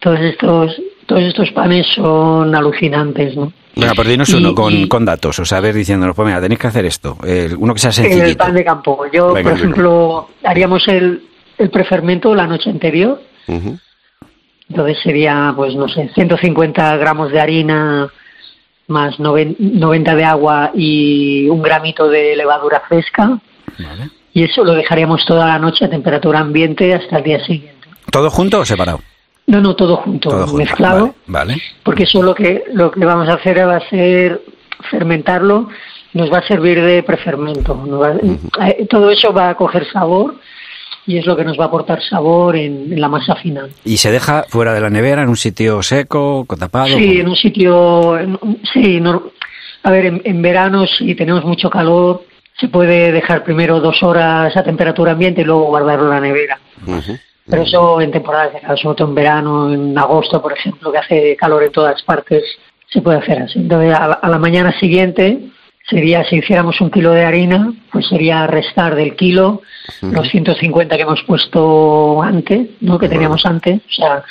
todos estos, todos estos panes son alucinantes, ¿no? Venga, pues dinos Y- uno con, y- con datos, o sea, a ver, diciéndonos, pues mira, tenéis que hacer esto, el- uno que sea El sencillito. pan de campo. Yo, Venga. por ejemplo, haríamos el, el prefermento la noche anterior. Entonces sería, pues no sé, 150 gramos de harina más noven- 90 de agua y un gramito de levadura fresca. Vale. Y eso lo dejaríamos toda la noche a temperatura ambiente hasta el día siguiente. ¿Todo junto o separado? No, no, todo junto, Todo junto. mezclado. Vale, vale. porque eso lo que lo que vamos a hacer va a ser fermentarlo nos va a servir de prefermento nos va- eh, todo eso va a coger sabor y es lo que nos va a aportar sabor en, en la masa final ¿Y se deja fuera de la nevera, en un sitio seco, con tapado? sí en un sitio en sí a ver en, en verano si tenemos mucho calor se puede dejar primero dos horas a temperatura ambiente y luego guardarlo en la nevera Ujú. pero eso en temporadas de calor, sobre todo en verano, en agosto, por ejemplo, que hace calor en todas partes, se puede hacer así. Entonces, a la, a la mañana siguiente, sería, si hiciéramos un kilo de harina, pues sería restar del kilo los 150 que hemos puesto antes, ¿no? Que teníamos antes, o sea,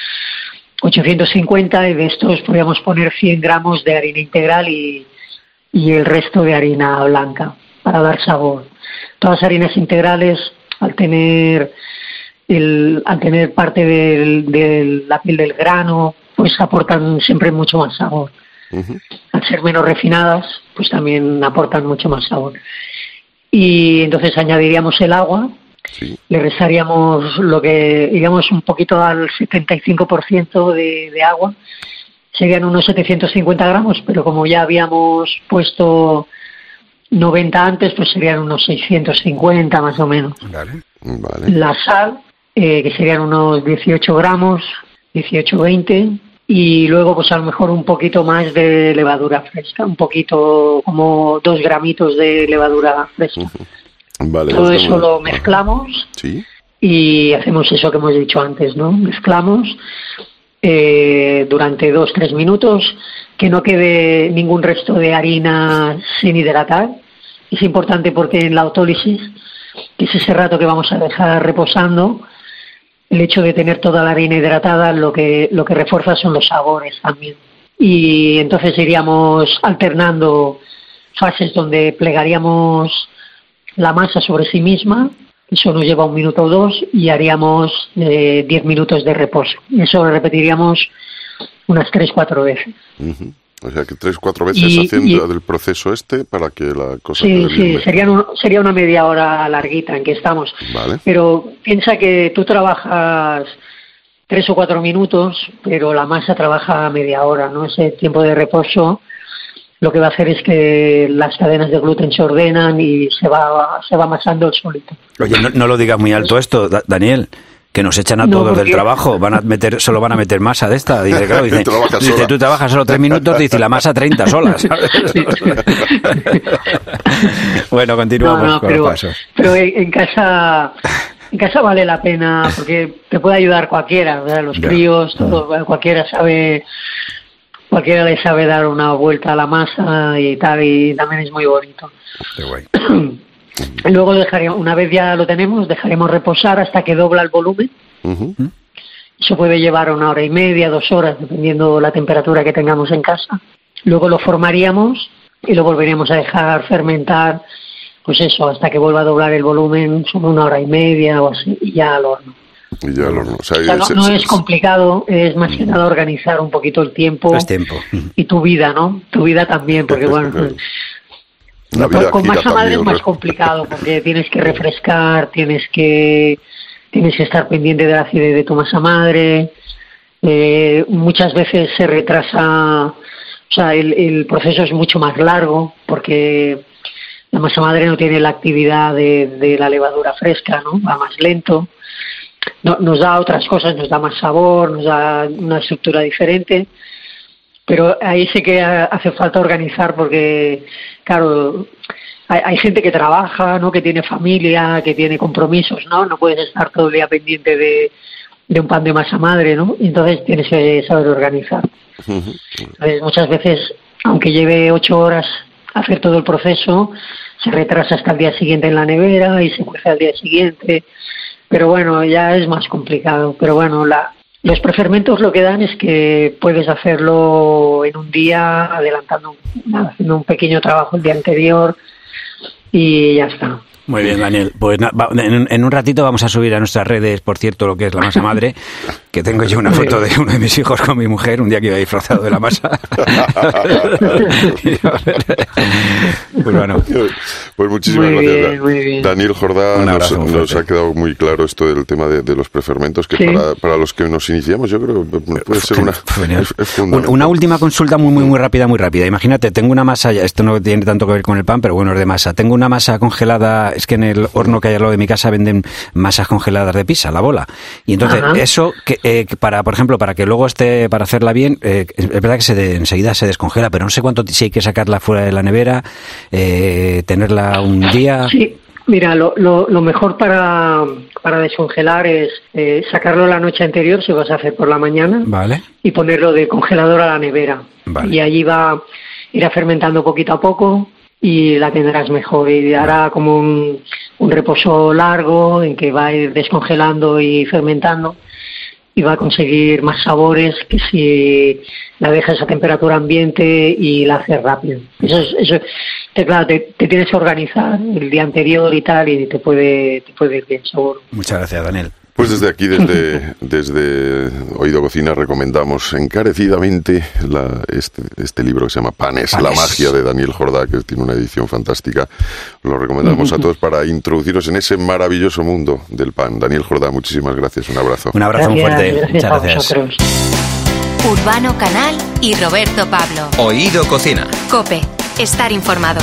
850 y de estos podríamos poner 100 gramos de harina integral y, y el resto de harina blanca para dar sabor. Todas las harinas integrales, al tener el, al tener parte del- de la piel del grano, pues aportan siempre mucho más sabor. Al ser menos refinadas, pues también aportan mucho más sabor. Y entonces añadiríamos el agua, Sí. le restaríamos lo que, iríamos un poquito al 75% de, de agua, serían unos 750 gramos, pero como ya habíamos puesto 90 antes, pues serían unos 650 más o menos Vale. Vale. la sal, eh, que serían unos 18 gramos, 18-20, y luego pues a lo mejor un poquito más de levadura fresca, un poquito como dos gramitos de levadura fresca. Vale. Todo ya eso lo mezclamos Sí. y hacemos eso que hemos dicho antes, ¿no? Mezclamos eh, durante dos, tres minutos, que no quede ningún resto de harina sin hidratar. Es importante porque en la autólisis, que es ese rato que vamos a dejar reposando, el hecho de tener toda la harina hidratada lo que, lo que refuerza son los sabores también. Y entonces iríamos alternando fases donde plegaríamos la masa sobre sí misma, eso nos lleva un minuto o dos y haríamos eh, diez minutos de reposo. Eso lo repetiríamos unas tres, cuatro veces. Ujú. O sea que tres, cuatro veces Y- haciendo y- el proceso este para que la cosa Sí, sí, serían un- sería una media hora larguita en que estamos. Vale. Pero piensa que tú trabajas tres o cuatro minutos, pero la masa trabaja media hora, ¿no? Ese tiempo de reposo lo que va a hacer es que las cadenas de gluten se ordenan y se va, se va amasando el solito. Oye, no, no lo digas muy alto esto, Da- Daniel. Que nos echan a No, todos del trabajo, van a meter, solo van a meter masa de esta. Dice, claro, dice, Trabaja dice, tú trabajas solo tres minutos, dice, y la masa 30 sola. ¿sabes? bueno, continuamos No, no, con pero, los pasos. pero en, en casa en casa vale la pena porque te puede ayudar cualquiera, ¿verdad? los Ya. críos, todo, cualquiera sabe cualquiera le sabe dar una vuelta a la masa y tal y también es muy bonito. Qué guay. Luego dejaríamos, una vez ya lo tenemos, dejaremos reposar hasta que dobla el volumen Ujú. Eso puede llevar una hora y media, dos horas, dependiendo la temperatura que tengamos en casa. Luego lo formaríamos y lo volveríamos a dejar fermentar, pues eso, hasta que vuelva a doblar el volumen, sobre una hora y media o así, y ya al horno. Y ya al horno. O sea, O sea, no, es complicado, es más que nada organizar un poquito el tiempo tiempo. y tu vida, ¿no? Tu vida también, porque bueno, La vida con masa madre es más complicado porque tienes que refrescar, tienes que tienes que estar pendiente de la acidez de tu masa madre. Eh, muchas veces se retrasa, o sea, el, el proceso es mucho más largo porque la masa madre no tiene la actividad de, de la levadura fresca, ¿no? Va más lento. No- nos da otras cosas, nos da más sabor, nos da una estructura diferente pero ahí sí que ha- hace falta organizar porque, claro, hay, gente que trabaja, ¿no? Que tiene familia, que tiene compromisos, ¿no? No puedes estar todo el día pendiente de, de un pan de masa madre, ¿no? Entonces tienes que saber organizar. Entonces, muchas veces, aunque lleve ocho horas hacer todo el proceso, se retrasa hasta el día siguiente en la nevera y se cuece al día siguiente. Pero bueno, ya es más complicado. Pero bueno, la, los prefermentos lo que dan es que puedes hacerlo en un día, adelantando, haciendo un pequeño trabajo el día anterior y ya está. Muy bien, Daniel. Pues en un ratito vamos a subir a nuestras redes, por cierto, lo que es la masa madre, que tengo yo una foto de uno de mis hijos con mi mujer, un día que iba disfrazado de la masa. pues bueno, Pues muchísimas Muy gracias. bien, muy bien. Daniel Jordá, Un nos, ha quedado muy claro esto del tema de, de los prefermentos, que Sí. para, para los que nos iniciamos, yo creo que puede ser una. Es-. Una última consulta muy, muy, muy rápida, muy rápida. Imagínate, tengo una masa, ya- esto no tiene tanto que ver con el pan, pero bueno, es de masa. Tengo una masa congelada, es que en el horno que hay al lado de mi casa venden masas congeladas de pizza, la bola. Y entonces, Ajá. eso, que, eh, para, por ejemplo, para que luego esté, para hacerla bien, eh, es verdad que se de- enseguida se descongela, pero no sé cuánto, si hay que sacarla fuera de la nevera, eh, tenerla un día. Sí, mira, lo, lo, lo mejor para, para descongelar es eh, sacarlo la noche anterior, si vas a hacer por la mañana, Vale. y ponerlo de congelador a la nevera. Vale. Y allí va, irá fermentando poquito a poco y la tendrás mejor. Y hará como un, un reposo largo en que va a ir descongelando y fermentando y va a conseguir más sabores que si la dejas a temperatura ambiente y la haces rápido. Eso es, eso, te, claro, te, tienes que organizar el día anterior y tal y te puede, te puede ir bien seguro. Muchas gracias, Daniel. Pues desde aquí, desde, desde Oído Cocina, recomendamos encarecidamente la- este, este libro que se llama Panes, la Panes. magia de Daniel Jordá, que tiene una edición fantástica. Lo recomendamos a todos para introducirnos en ese maravilloso mundo del pan. Daniel Jordá, muchísimas gracias. Un abrazo. Un abrazo muy Gracias, fuerte. gracias Muchas gracias. Urbano Canal y Roberto Pablo. Oído Cocina. Cope, estar informado.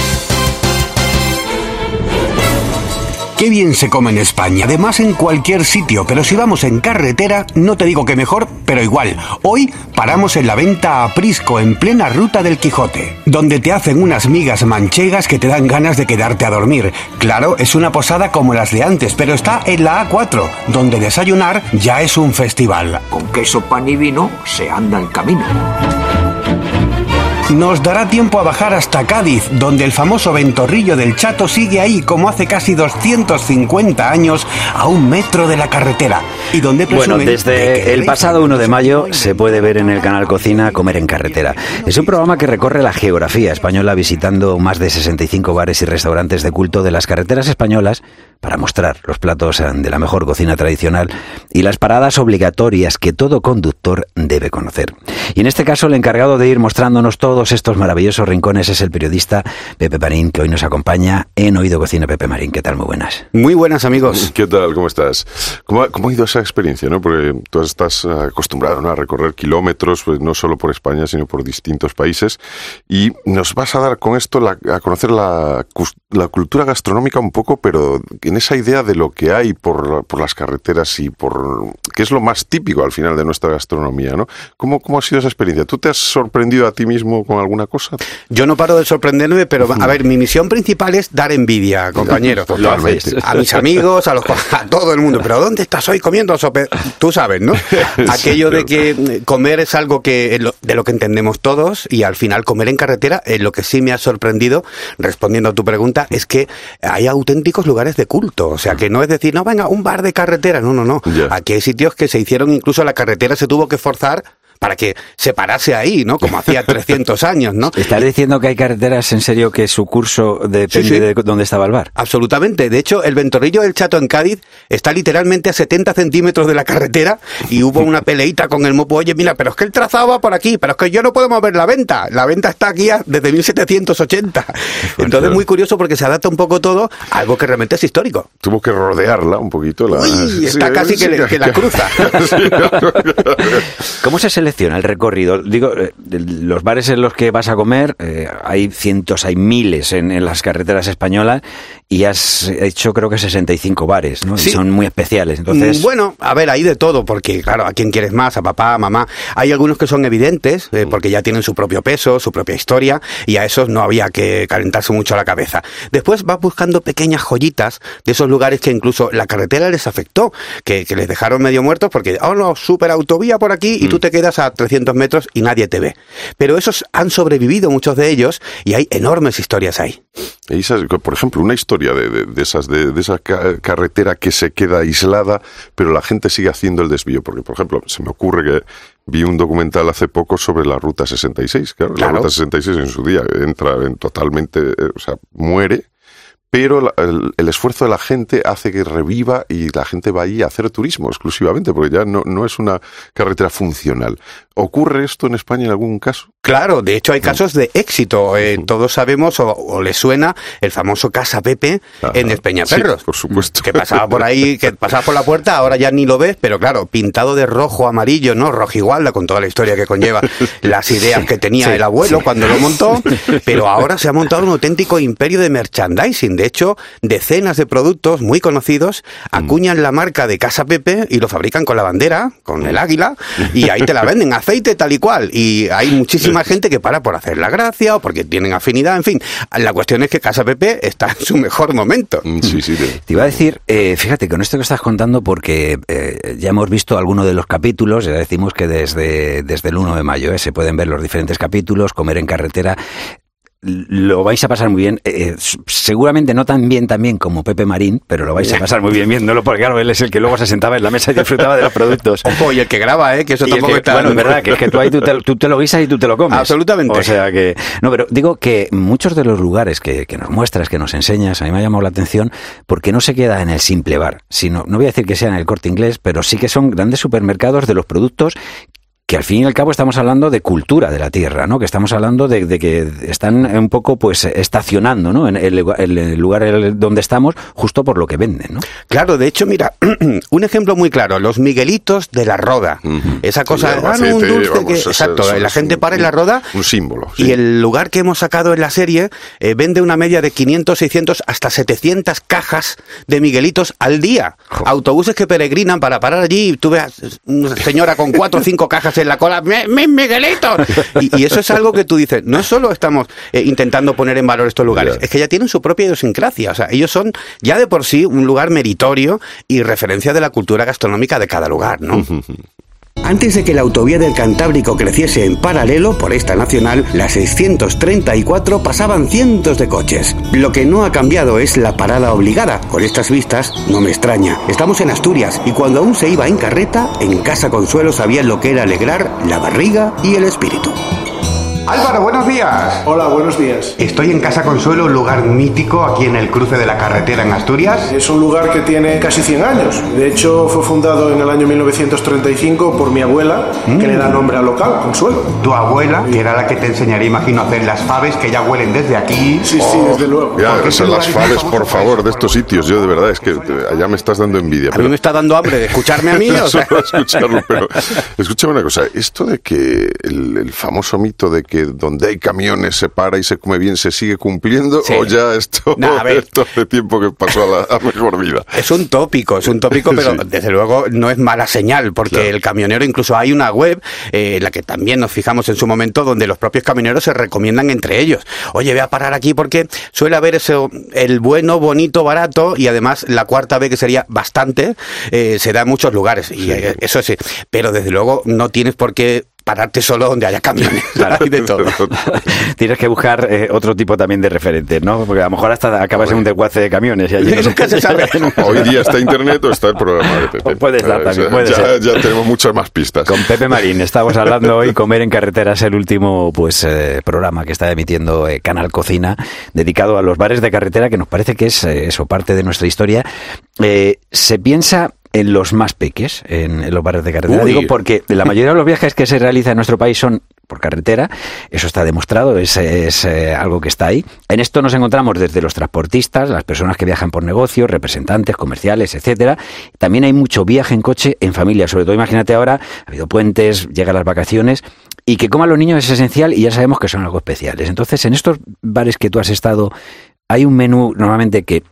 Qué bien se come en España, además en cualquier sitio, pero si vamos en carretera, no te digo que mejor, pero igual. Hoy paramos en la venta a Prisco, en plena ruta del Quijote, donde te hacen unas migas manchegas que te dan ganas de quedarte a dormir. Claro, es una posada como las de antes, pero está en la A4, donde desayunar ya es un festival. Con queso, pan y vino se anda el camino. Nos dará tiempo a bajar hasta Cádiz, donde el famoso ventorrillo del Chato sigue ahí como hace casi 250 años a un metro de la carretera. Y donde Bueno, desde el pasado 1 de mayo se puede ver en el canal Cocina Comer en Carretera. Es un programa que recorre la geografía española visitando más de 65 bares y restaurantes de culto de las carreteras españolas para mostrar los platos eh, de la mejor cocina tradicional y las paradas obligatorias que todo conductor debe conocer. Y en este caso el encargado de ir mostrándonos todos estos maravillosos rincones es el periodista Pepe Marín, que hoy nos acompaña en Oído Cocina. Pepe Marín, ¿qué tal? Muy buenas. Muy buenas amigos. ¿Qué tal? ¿Cómo estás? ¿Cómo ha, cómo ha ido esa experiencia? ¿no? Porque tú estás eh, acostumbrado ¿no? a recorrer kilómetros, pues, no solo por España, sino por distintos países. Y nos vas a dar con esto la- a conocer la, la cultura gastronómica un poco, pero en esa idea de lo que hay por, por las carreteras y por... que es lo más típico al final de nuestra gastronomía, ¿no? ¿Cómo, ¿Cómo ha sido esa experiencia? ¿Tú te has sorprendido a ti mismo con alguna cosa? Yo no paro de sorprenderme, pero a ver, mi misión principal es dar envidia, compañero. Totalmente. A mis amigos, a, los, a todo el mundo. Pero ¿dónde estás hoy comiendo sope? Tú sabes, ¿no? Aquello de que eh, comer es algo que lo- de lo que entendemos todos y al final comer en carretera, eh, lo que sí me ha sorprendido, respondiendo a tu pregunta, es que hay auténticos lugares de culto. O sea, que no es decir, no, venga, un bar de carretera. No, no, no. Aquí hay sitios que se hicieron, incluso la carretera se tuvo que forzar para que se parase ahí, ¿no? Como hacía 300 años, ¿no? ¿Estás diciendo que hay carreteras en serio que su curso depende Sí, sí. de dónde estaba el bar? Absolutamente. De hecho, el ventorrillo del Chato en Cádiz está literalmente a 70 centímetros de la carretera y hubo una peleita con el mopo. Oye, mira, pero es que el trazado va por aquí, pero es que yo no puedo mover la venta. La venta está aquí desde 1780. Entonces, muy curioso porque se adapta un poco todo a algo que realmente es histórico. Tuvo que rodearla un poquito. La... Uy, está Sí, casi sí, que, le- que la cruza. ¿Cómo se selecciona el recorrido? Digo, eh, los bares en los que vas a comer, eh, hay cientos, hay miles en, en las carreteras españolas y has hecho creo que 65 bares, ¿no? Y Sí. son muy especiales. Entonces, Mm, Bueno, a ver, hay de todo, porque claro, a quién quieres más, a papá, a mamá. Hay algunos que son evidentes, eh, porque ya tienen su propio peso, su propia historia, y a esos no había que calentarse mucho la cabeza. Después vas buscando pequeñas joyitas de esos lugares que incluso la carretera les afectó, que, que les dejaron medio muertos porque, oh no, super autovía por aquí, y tú te quedas a 300 metros y nadie te ve. Pero esos han sobrevivido, muchos de ellos, y hay enormes historias ahí. Y esas- por ejemplo, una historia de, de- de esas de, de esa ca- carretera que se queda aislada, pero la gente sigue haciendo el desvío. Porque, por ejemplo, se me ocurre que vi un documental hace poco sobre la ruta 66. Claro, Claro. la ruta 66 en su día entra en totalmente, eh, o sea, muere. Pero la- el, el esfuerzo de la gente hace que reviva y la gente va ahí a hacer turismo exclusivamente, porque ya no, no es una carretera funcional. ¿Ocurre esto en España en algún caso? Claro, de hecho hay casos de éxito. Eh, todos sabemos o, o les suena el famoso Casa Pepe Ajá. en Espeñaperros. Sí, por supuesto. Que pasaba por ahí, que pasaba por la puerta, ahora ya ni lo ves, pero claro, pintado de rojo, amarillo, ¿no? Rojigualda, con toda la historia que conlleva, las ideas que tenía Sí, el abuelo sí. cuando lo montó, pero ahora se ha montado un auténtico imperio de merchandising. De hecho, decenas de productos muy conocidos acuñan la marca de Casa Pepe y lo fabrican con la bandera, con el águila, y ahí te la venden, aceite tal y cual. Y hay muchísima gente que para por hacer la gracia o porque tienen afinidad, en fin. La cuestión es que Casa Pepe está en su mejor momento. Mm, Sí, sí. de- Te iba a decir, eh, fíjate, con esto que estás contando, porque eh, ya hemos visto algunos de los capítulos, ya decimos que desde, desde el 1 de mayo eh, se pueden ver los diferentes capítulos, comer en carretera. Lo vais a pasar muy bien, eh, s- seguramente no tan bien también como Pepe Marín, pero lo vais a pasar muy bien viéndolo, porque claro, él es el que luego se sentaba en la mesa y disfrutaba de los productos. Ojo, y el que graba, ¿eh? Que eso Y tampoco que- está... bueno, es verdad, que es que tú ahí tú te, tú te lo guisas y tú te lo comes. Absolutamente. O sea que. No, pero digo que muchos de los lugares que, que nos muestras, que nos enseñas, a mí me ha llamado la atención porque no se queda en el simple bar, sino, no voy a decir que sea en el corte inglés, pero sí que son grandes supermercados de los productos que al fin y al cabo estamos hablando de cultura de la tierra, ¿no? Que estamos hablando de, de que están un poco, pues, estacionando, ¿no? En el, lugar donde estamos, justo por lo que venden, ¿no? Claro, de hecho, mira, un ejemplo muy claro, los Miguelitos de la Roda. Esa Sí, cosa, ah, no, un dulce vamos, que... Exacto, eso la gente un- para en la Roda Un símbolo. y sí. el lugar que hemos sacado en la serie eh, vende una media de 500, 600, hasta 700 cajas de Miguelitos al día. Autobuses que peregrinan para parar allí y tú ves una señora con cuatro o cinco cajas en la cola, ¡mis mi Miguelitos! Y, y eso es algo que tú dices, no solo estamos eh, intentando poner en valor estos lugares, es que ya tienen su propia idiosincrasia. O sea, ellos son ya de por sí un lugar meritorio y referencia de la cultura gastronómica de cada lugar, ¿no? Antes de que la autovía del Cantábrico creciese en paralelo por esta nacional, la 634 pasaban cientos de coches. Lo que no ha cambiado es la parada obligada. Con estas vistas, no me extraña. Estamos en Asturias y cuando aún se iba en carreta, en Casa Consuelo sabían lo que era alegrar la barriga y el espíritu. Álvaro, buenos días. Hola, buenos días. Estoy en Casa Consuelo, un lugar mítico aquí en el cruce de la carretera en Asturias. Es un lugar que tiene casi 100 años. De hecho, fue fundado en el año 1935 por mi abuela, que le da nombre al local, Consuelo. Tu abuela, que era la que te enseñaría, imagino, a hacer las faves que ya huelen desde aquí. Sí, sí, desde luego. Esas este las faves, por favor, de estos sitios. Yo, de verdad, es que allá me estás dando envidia. A mí me está dando hambre de escucharme a mí. O sea. escucharlo, pero escúchame una cosa, esto de que el, el famoso mito de que donde hay camiones se para y se come bien se sigue cumpliendo Sí. o ya esto, No, a ver. esto hace tiempo que pasó a la a mejor vida. Es un tópico, es un tópico, pero Sí. desde luego no es mala señal, porque Claro. el camionero, incluso hay una web, eh, en la que también nos fijamos en su momento, donde los propios camioneros se recomiendan entre ellos. Oye, voy a parar aquí porque suele haber eso, el bueno, bonito, barato, y además la cuarta B, que sería bastante, eh, se da en muchos lugares, y eh, eso sí. Pero desde luego no tienes por qué pararte solo donde haya camiones. Hay de todo. Tienes que buscar eh, otro tipo también de referentes, ¿no? Porque a lo mejor hasta acabas en un desguace de camiones y allí no Nunca se sabe. Hoy día está internet o está el programa de Pepe. Puede estar Eh, también, ya- puede ya, ser. ya tenemos muchas más pistas. Con Pepe Marín estamos hablando hoy. Comer en carretera es el último pues eh, programa que está emitiendo eh, Canal Cocina, dedicado a los bares de carretera, que nos parece que es eh, eso, parte de nuestra historia. Eh, se piensa en los más peques, en, en los bares de carretera. Uy. Digo porque la mayoría de los viajes que se realizan en nuestro país son por carretera, eso está demostrado, es, es, eh, algo que está ahí. En esto nos encontramos desde los transportistas, las personas que viajan por negocios, representantes comerciales, etcétera. También hay mucho viaje en coche en familia, sobre todo imagínate ahora, ha habido puentes, llegan las vacaciones y que coman los niños es esencial y ya sabemos que son algo especiales. Entonces, en estos bares que tú has estado, hay un menú normalmente que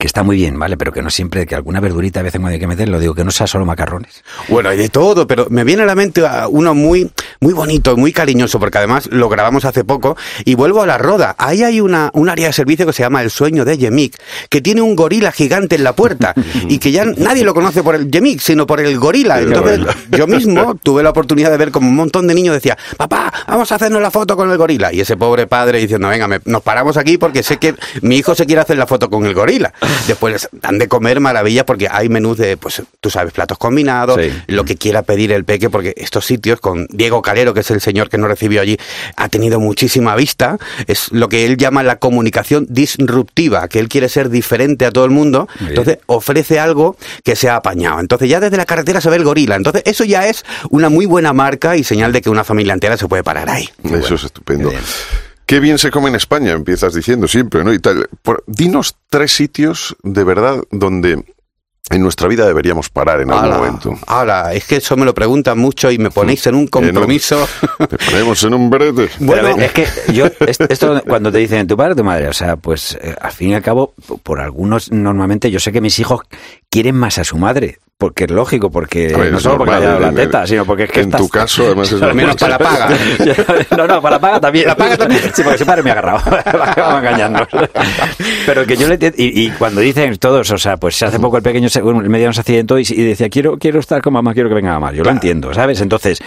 que está muy bien, ¿vale? Pero que no siempre, que alguna verdurita a veces cuando hay que meterlo, digo que no sea solo macarrones. Bueno, hay de todo, pero me viene a la mente a uno muy, muy bonito, muy cariñoso, porque además lo grabamos hace poco, y vuelvo a la roda. Ahí hay una, un área de servicio que se llama El Sueño de Yemik, que tiene un gorila gigante en la puerta, y que ya nadie lo conoce por el Yemik, sino por el gorila. Entonces, yo mismo tuve la oportunidad de ver como un montón de niños decía, papá, vamos a hacernos la foto con el gorila. Y ese pobre padre diciendo, venga, me- nos paramos aquí porque sé que mi hijo se quiere hacer la foto con el gorila. Después les dan de comer maravillas porque hay menús de, pues, tú sabes, platos combinados, Sí. lo que quiera pedir el peque, porque estos sitios, con Diego Calero, que es el señor que nos recibió allí, ha tenido muchísima vista. Es lo que él llama la comunicación disruptiva, que él quiere ser diferente a todo el mundo. Entonces ofrece algo que sea apañado. Entonces ya desde la carretera se ve el gorila. Entonces eso ya es una muy buena marca y señal de que una familia entera se puede parar ahí. Eso es estupendo. Qué bien. Se come en España, empiezas diciendo siempre, ¿no? Y tal. Por- dinos tres sitios de verdad donde en nuestra vida deberíamos parar en algún momento. ala, es que eso me lo preguntan mucho y me ponéis en un compromiso. Te ponemos en un brete. Bueno, Pero, es que yo, es- esto cuando te dicen tu padre o tu madre, o sea, pues eh, al fin y al cabo, por algunos, normalmente yo sé que mis hijos quieren más a su madre, porque es lógico, porque ver, no solo porque haya dado la en- teta, sino porque es que en estás- tu caso, además, es menos para la paga. no, no, para la paga también. La paga también. Sí, porque su padre me ha agarrado. acaba engañando. Pero que yo le y, y cuando dicen todos, o sea, pues hace poco el pequeño, el mediano se accidentó y, y decía, quiero, quiero estar con mamá, quiero que venga mamá. Yo lo entiendo, ¿sabes? Entonces,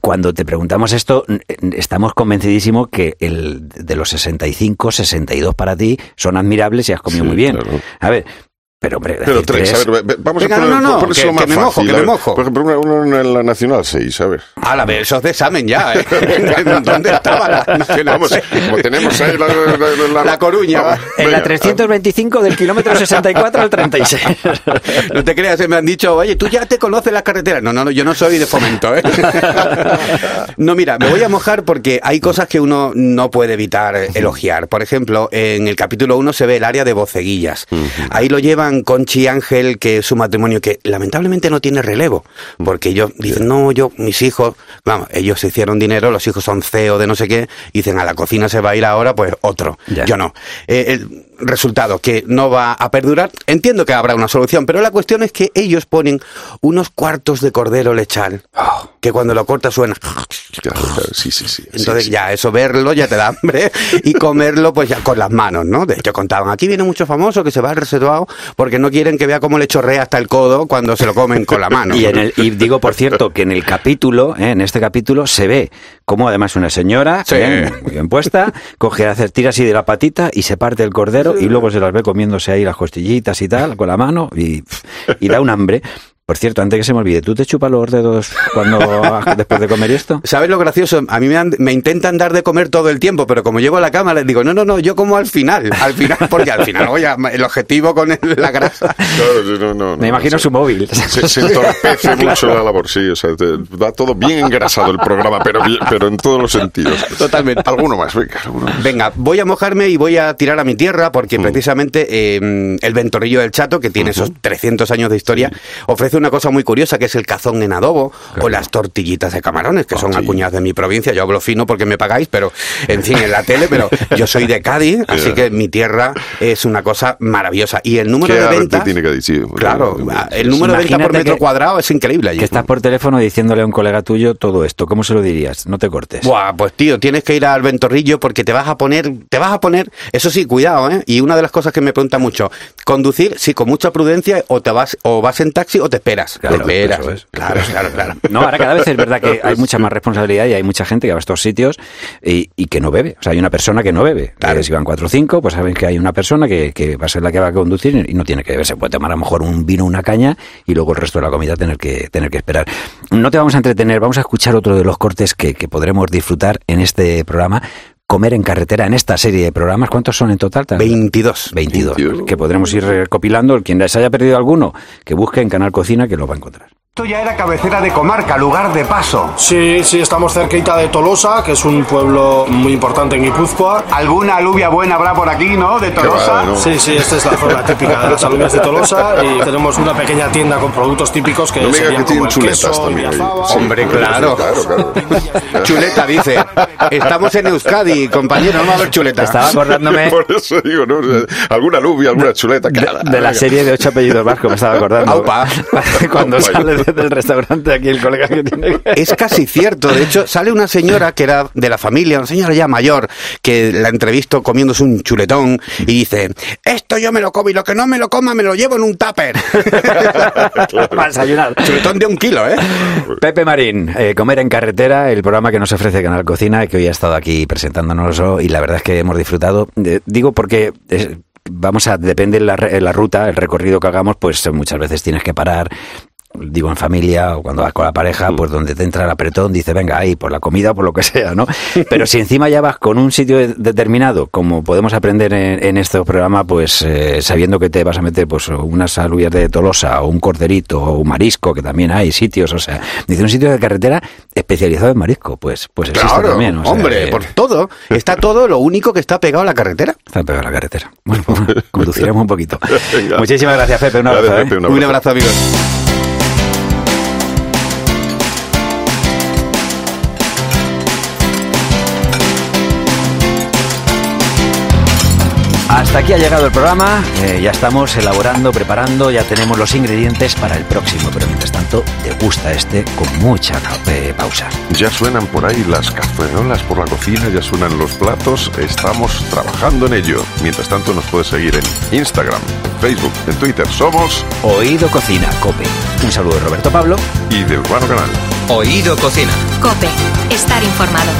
cuando te preguntamos esto, estamos convencidísimos que el de los 65, 62 para ti son admirables y has comido Sí, muy bien. claro. A ver, pero hombre, Pero tres, a ver, ve- ve- vamos Venga, a poner, no, no, no, que- más que me mojo, fácil, que me mojo. Por ejemplo, uno, uno en la Nacional 6, a ver. A la vez, esos de examen ya. ¿eh? ¿Dónde estaba la Nacional Vamos, seis? como tenemos ahí la, la, la- La Coruña. Vamos, en la venga. 325 del kilómetro 64 al 36. No te creas, me han dicho, oye, tú ya te conoces las carreteras. No, no, no, yo no soy de fomento, ¿eh? No, mira, me voy a mojar porque hay cosas que uno no puede evitar elogiar. Por ejemplo, en el capítulo 1 se ve el área de boceguillas. Ahí lo llevan Conchi y Ángel, que es su matrimonio que lamentablemente no tiene relevo. Porque ellos dicen, no, yo, mis hijos, vamos, ellos se hicieron dinero, los hijos son CEO de no sé qué, y dicen, a la cocina se va a ir ahora, pues otro. Ya. Yo no. Eh, el resultado, que no va a perdurar. Entiendo que habrá una solución, pero la cuestión es que ellos ponen unos cuartos de cordero lechal, que cuando lo cortas suena. Claro, claro, sí, sí, sí. Entonces sí, sí. ya eso verlo ya te da hambre y comerlo pues ya con las manos, ¿no? De hecho contaban, aquí viene mucho famoso que se va al reservado porque no quieren que vea cómo le chorrea hasta el codo cuando se lo comen con la mano. Y, en el, y digo, por cierto, que en el capítulo, ¿eh? en este capítulo, se ve como además una señora, Sí. bien, muy bien puesta, coge, hace, tira así de la patita y se parte el cordero y luego se las ve comiéndose ahí las costillitas y tal, con la mano y, y da un hambre. Por cierto, antes que se me olvide, ¿tú te chupas los dedos cuando después de comer esto? ¿Sabes lo gracioso? A mí me, han- me intentan dar de comer todo el tiempo, pero como llego a la cama les digo, no, no, no, yo como al final, al final, porque al final, oye, el objetivo con el- la grasa. Claro, no, no, no, Me imagino su móvil. Se, se entorpece mucho la labor, sí, o sea, te- va todo bien engrasado el programa, pero, bien- pero en todos los sentidos. Totalmente. Alguno más, venga, alguno más. Venga, voy a mojarme y voy a tirar a mi tierra porque precisamente eh, el ventorrillo del chato, que tiene esos 300 años de historia, ofrece una cosa muy curiosa que es el cazón en adobo o las tortillitas de camarones, que son sí. acuñadas de mi provincia. Yo hablo fino porque me pagáis, pero en fin, en la tele, pero yo soy de Cádiz, así que mi tierra es una cosa maravillosa. Y el número ¿Qué de ventas... tiene que decir? Claro, el número de ventas por metro que- cuadrado es increíble allí. Que estás por teléfono diciéndole a un colega tuyo todo esto. ¿Cómo se lo dirías? No te cortes. Buah, pues tío, tienes que ir al ventorrillo porque te vas a poner, te vas a poner, eso sí, cuidado, ¿eh? Y una de las cosas que me pregunta mucho, conducir, sí, con mucha prudencia, o te vas, o vas en taxi o te Claro, es. Claro, claro, claro. No, ahora cada vez es verdad que hay mucha más responsabilidad y hay mucha gente que va a estos sitios y, y que no bebe. O sea, hay una persona que no bebe. Claro. Eh, si van cuatro o cinco, pues saben que hay una persona que, que va a ser la que va a conducir y no tiene que beber. Se puede tomar a lo mejor un vino, una caña y luego el resto de la comida tener que, tener que esperar. No te vamos a entretener, vamos a escuchar otro de los cortes que, que podremos disfrutar en este programa. Comer en carretera, en esta serie de programas, ¿cuántos son en total? 22. 22, 22. que podremos ir recopilando. Quien se haya perdido alguno, que busque en Canal Cocina, que lo va a encontrar. Esto ya era cabecera de comarca, lugar de paso. Sí, sí, estamos cerquita de Tolosa, que es un pueblo muy importante en Guipúzcoa. Alguna alubia buena habrá por aquí, ¿no? De Tolosa. va, ¿no? Sí, sí, esta es la zona típica de las alubias de Tolosa y tenemos una pequeña tienda con productos típicos que No serían que tienen como el chuletas queso, también. Sí, Hombre, claro. Claro, claro. Chuleta dice, estamos en Euskadi, compañero, no va a haber chuleta. Estaba acordándome Por eso digo, ¿no? O sea, alguna alubia, alguna chuleta. de, cara, de la venga. serie de ocho apellidos vascos, me estaba acordando. Aupa. Cuando Aupa. sale del restaurante aquí el colega que tiene que... Es casi cierto. De hecho, sale una señora que era de la familia, una señora ya mayor, que la entrevisto comiéndose un chuletón y dice, esto yo me lo como y lo que no me lo coma me lo llevo en un tupper. Para desayunar. chuletón de un kilo, ¿eh? Pepe Marín, eh, Comer en Carretera, el programa que nos ofrece Canal Cocina, que hoy ha estado aquí presentándonos y la verdad es que hemos disfrutado. Eh, digo porque vamos a, depende la, re- la ruta, el recorrido que hagamos, pues muchas veces tienes que parar. Digo en familia o cuando vas con la pareja, pues donde te entra el apretón, dice venga ahí por la comida o por lo que sea, ¿no? Pero si encima ya vas con un sitio de- determinado, como podemos aprender en, en este programa, pues eh, sabiendo que te vas a meter pues unas alubias de Tolosa o un corderito o un marisco, que también hay sitios, o sea, dice un sitio de carretera especializado en marisco, pues pues existe Claro, también. o sea, hombre, que por todo. Está todo, lo único que está pegado a la carretera. Está pegado a la carretera. Bueno, conduciremos un poquito. Venga. Muchísimas gracias, Pepe. Un abrazo. Gracias, ¿eh? Pepe, un Un abrazo. abrazo, amigos. Hasta aquí ha llegado el programa. Eh, ya estamos elaborando, preparando, ya tenemos los ingredientes para el próximo. Pero mientras tanto, te gusta este con mucha eh, pausa. Ya suenan por ahí las cazuelas por la cocina, ya suenan los platos, estamos trabajando en ello. Mientras tanto nos puedes seguir en Instagram, en Facebook, en Twitter, somos Oído Cocina, Cope. Un saludo de Roberto Pablo. y de Urbano Canal. Oído Cocina. Cope, estar informado.